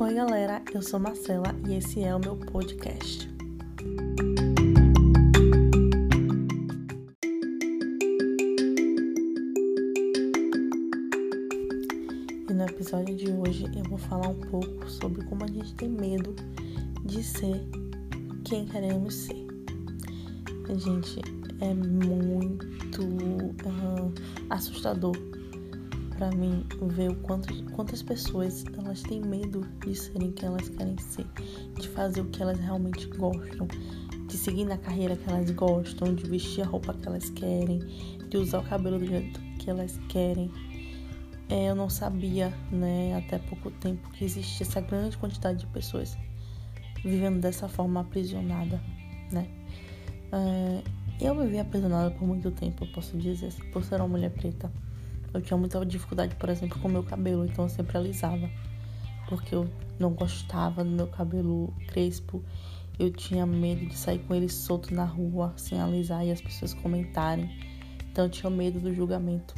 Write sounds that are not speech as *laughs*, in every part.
Oi, galera, eu sou Marcela e esse é o meu podcast. E no episódio de hoje eu vou falar um pouco sobre como a gente tem medo de ser quem queremos ser. Gente, é muito uh, assustador para mim ver o quanto, quantas pessoas elas têm medo de serem quem elas querem ser, de fazer o que elas realmente gostam, de seguir na carreira que elas gostam, de vestir a roupa que elas querem, de usar o cabelo do jeito que elas querem. É, eu não sabia, né, até pouco tempo, que existia essa grande quantidade de pessoas vivendo dessa forma aprisionada, né? É, eu vivi aprisionada por muito tempo, eu posso dizer, por ser uma mulher preta. Eu tinha muita dificuldade, por exemplo, com o meu cabelo, então eu sempre alisava. Porque eu não gostava do meu cabelo crespo. Eu tinha medo de sair com ele solto na rua, sem alisar e as pessoas comentarem. Então eu tinha medo do julgamento.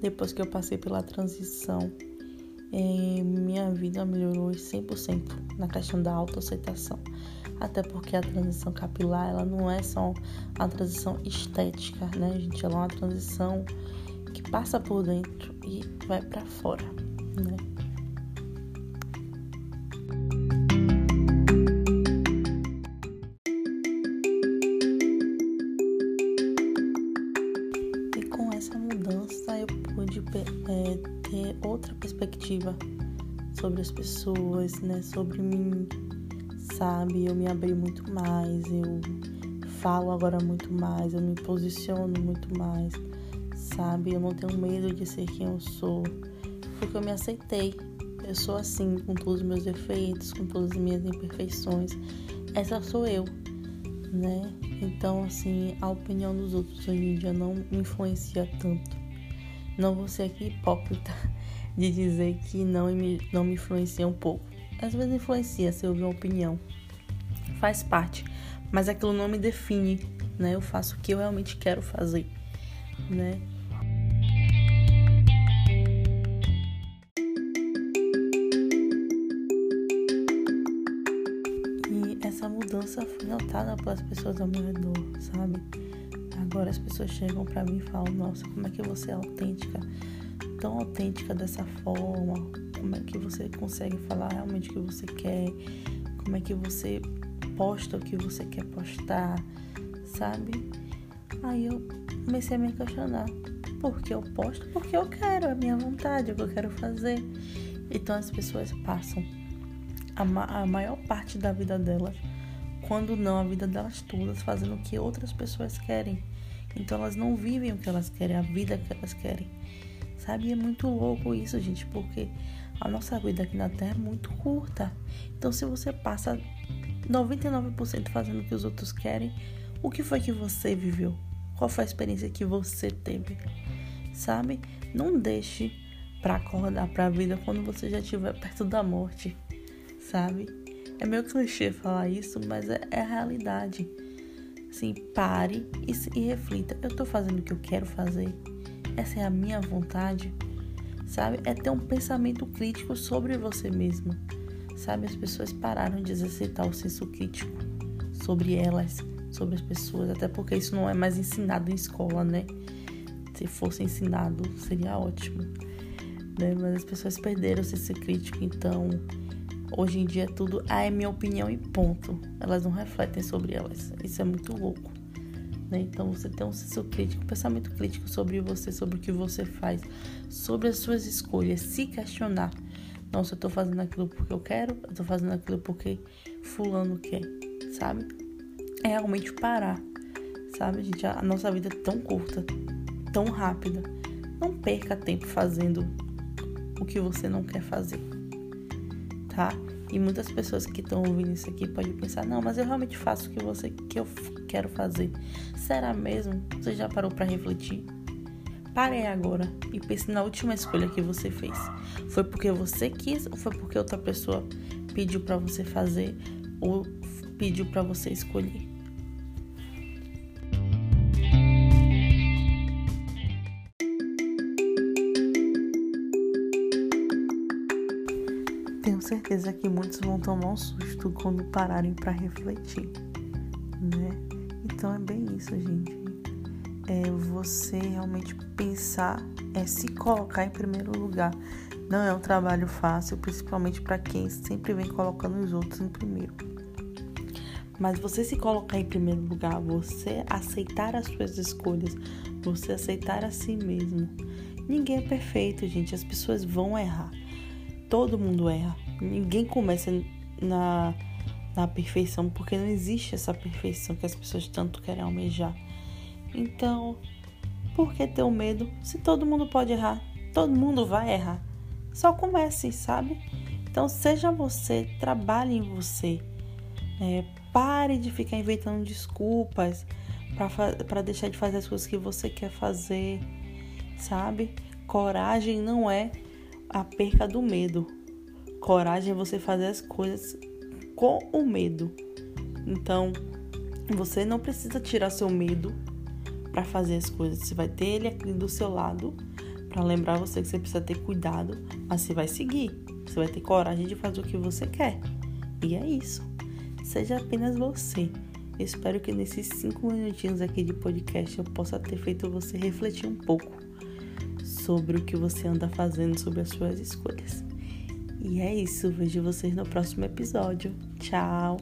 Depois que eu passei pela transição, eh, minha vida melhorou 100% na questão da autoaceitação. Até porque a transição capilar, ela não é só uma transição estética, né, gente? Ela é uma transição passa por dentro e vai para fora, né? E com essa mudança eu pude é, ter outra perspectiva sobre as pessoas, né? Sobre mim, sabe? Eu me abri muito mais, eu falo agora muito mais, eu me posiciono muito mais sabe? Eu não tenho medo de ser quem eu sou, porque eu me aceitei. Eu sou assim, com todos os meus defeitos, com todas as minhas imperfeições. Essa sou eu, né? Então, assim, a opinião dos outros hoje em dia não me influencia tanto. Não vou ser aqui hipócrita *laughs* de dizer que não me, não me influencia um pouco. Às vezes influencia se eu ouvir uma opinião. Faz parte. Mas aquilo não me define, né? Eu faço o que eu realmente quero fazer, né? Notada pelas pessoas ao meu redor, sabe? Agora as pessoas chegam para mim e falam: Nossa, como é que você é autêntica? Tão autêntica dessa forma? Como é que você consegue falar realmente o que você quer? Como é que você posta o que você quer postar? Sabe? Aí eu comecei a me questionar: Por que eu posto? Porque eu quero, é a minha vontade, é o que eu quero fazer. Então as pessoas passam a, ma a maior parte da vida delas quando não a vida delas todas, fazendo o que outras pessoas querem. Então elas não vivem o que elas querem, a vida que elas querem. Sabe? E é muito louco isso, gente, porque a nossa vida aqui na Terra é muito curta. Então se você passa 99% fazendo o que os outros querem, o que foi que você viveu? Qual foi a experiência que você teve? Sabe? Não deixe para acordar para a vida quando você já estiver perto da morte, sabe? É meio clichê falar isso, mas é, é a realidade. Assim, pare e, e reflita. Eu tô fazendo o que eu quero fazer? Essa é a minha vontade? Sabe? É ter um pensamento crítico sobre você mesmo. Sabe? As pessoas pararam de exercitar o senso crítico sobre elas, sobre as pessoas, até porque isso não é mais ensinado em escola, né? Se fosse ensinado, seria ótimo. Né? Mas as pessoas perderam o senso crítico, então Hoje em dia tudo ah, é minha opinião e ponto. Elas não refletem sobre elas. Isso é muito louco. Né? Então você tem um senso crítico, um pensamento crítico sobre você, sobre o que você faz, sobre as suas escolhas, se questionar. Nossa, eu tô fazendo aquilo porque eu quero, eu tô fazendo aquilo porque fulano quer, sabe? É realmente parar, sabe, gente? A nossa vida é tão curta, tão rápida. Não perca tempo fazendo o que você não quer fazer tá? E muitas pessoas que estão ouvindo isso aqui podem pensar: não, mas eu realmente faço o que, você, que eu quero fazer. Será mesmo? Você já parou para refletir? Pare agora e pense na última escolha que você fez. Foi porque você quis ou foi porque outra pessoa pediu para você fazer ou pediu para você escolher? Tenho certeza que muitos vão tomar um susto quando pararem para refletir, né? Então é bem isso, gente. É você realmente pensar, é se colocar em primeiro lugar. Não é um trabalho fácil, principalmente para quem sempre vem colocando os outros em primeiro. Mas você se colocar em primeiro lugar, você aceitar as suas escolhas, você aceitar a si mesmo. Ninguém é perfeito, gente. As pessoas vão errar. Todo mundo erra. Ninguém começa na, na perfeição, porque não existe essa perfeição que as pessoas tanto querem almejar. Então, por que ter o medo se todo mundo pode errar? Todo mundo vai errar. Só comece, sabe? Então, seja você, trabalhe em você. É, pare de ficar inventando desculpas para deixar de fazer as coisas que você quer fazer, sabe? Coragem não é a perca do medo. Coragem é você fazer as coisas com o medo. Então, você não precisa tirar seu medo para fazer as coisas. Você vai ter ele aqui do seu lado para lembrar você que você precisa ter cuidado, mas você vai seguir. Você vai ter coragem de fazer o que você quer. E é isso. Seja apenas você. espero que nesses cinco minutinhos aqui de podcast eu possa ter feito você refletir um pouco sobre o que você anda fazendo, sobre as suas escolhas. E é isso. Vejo vocês no próximo episódio. Tchau!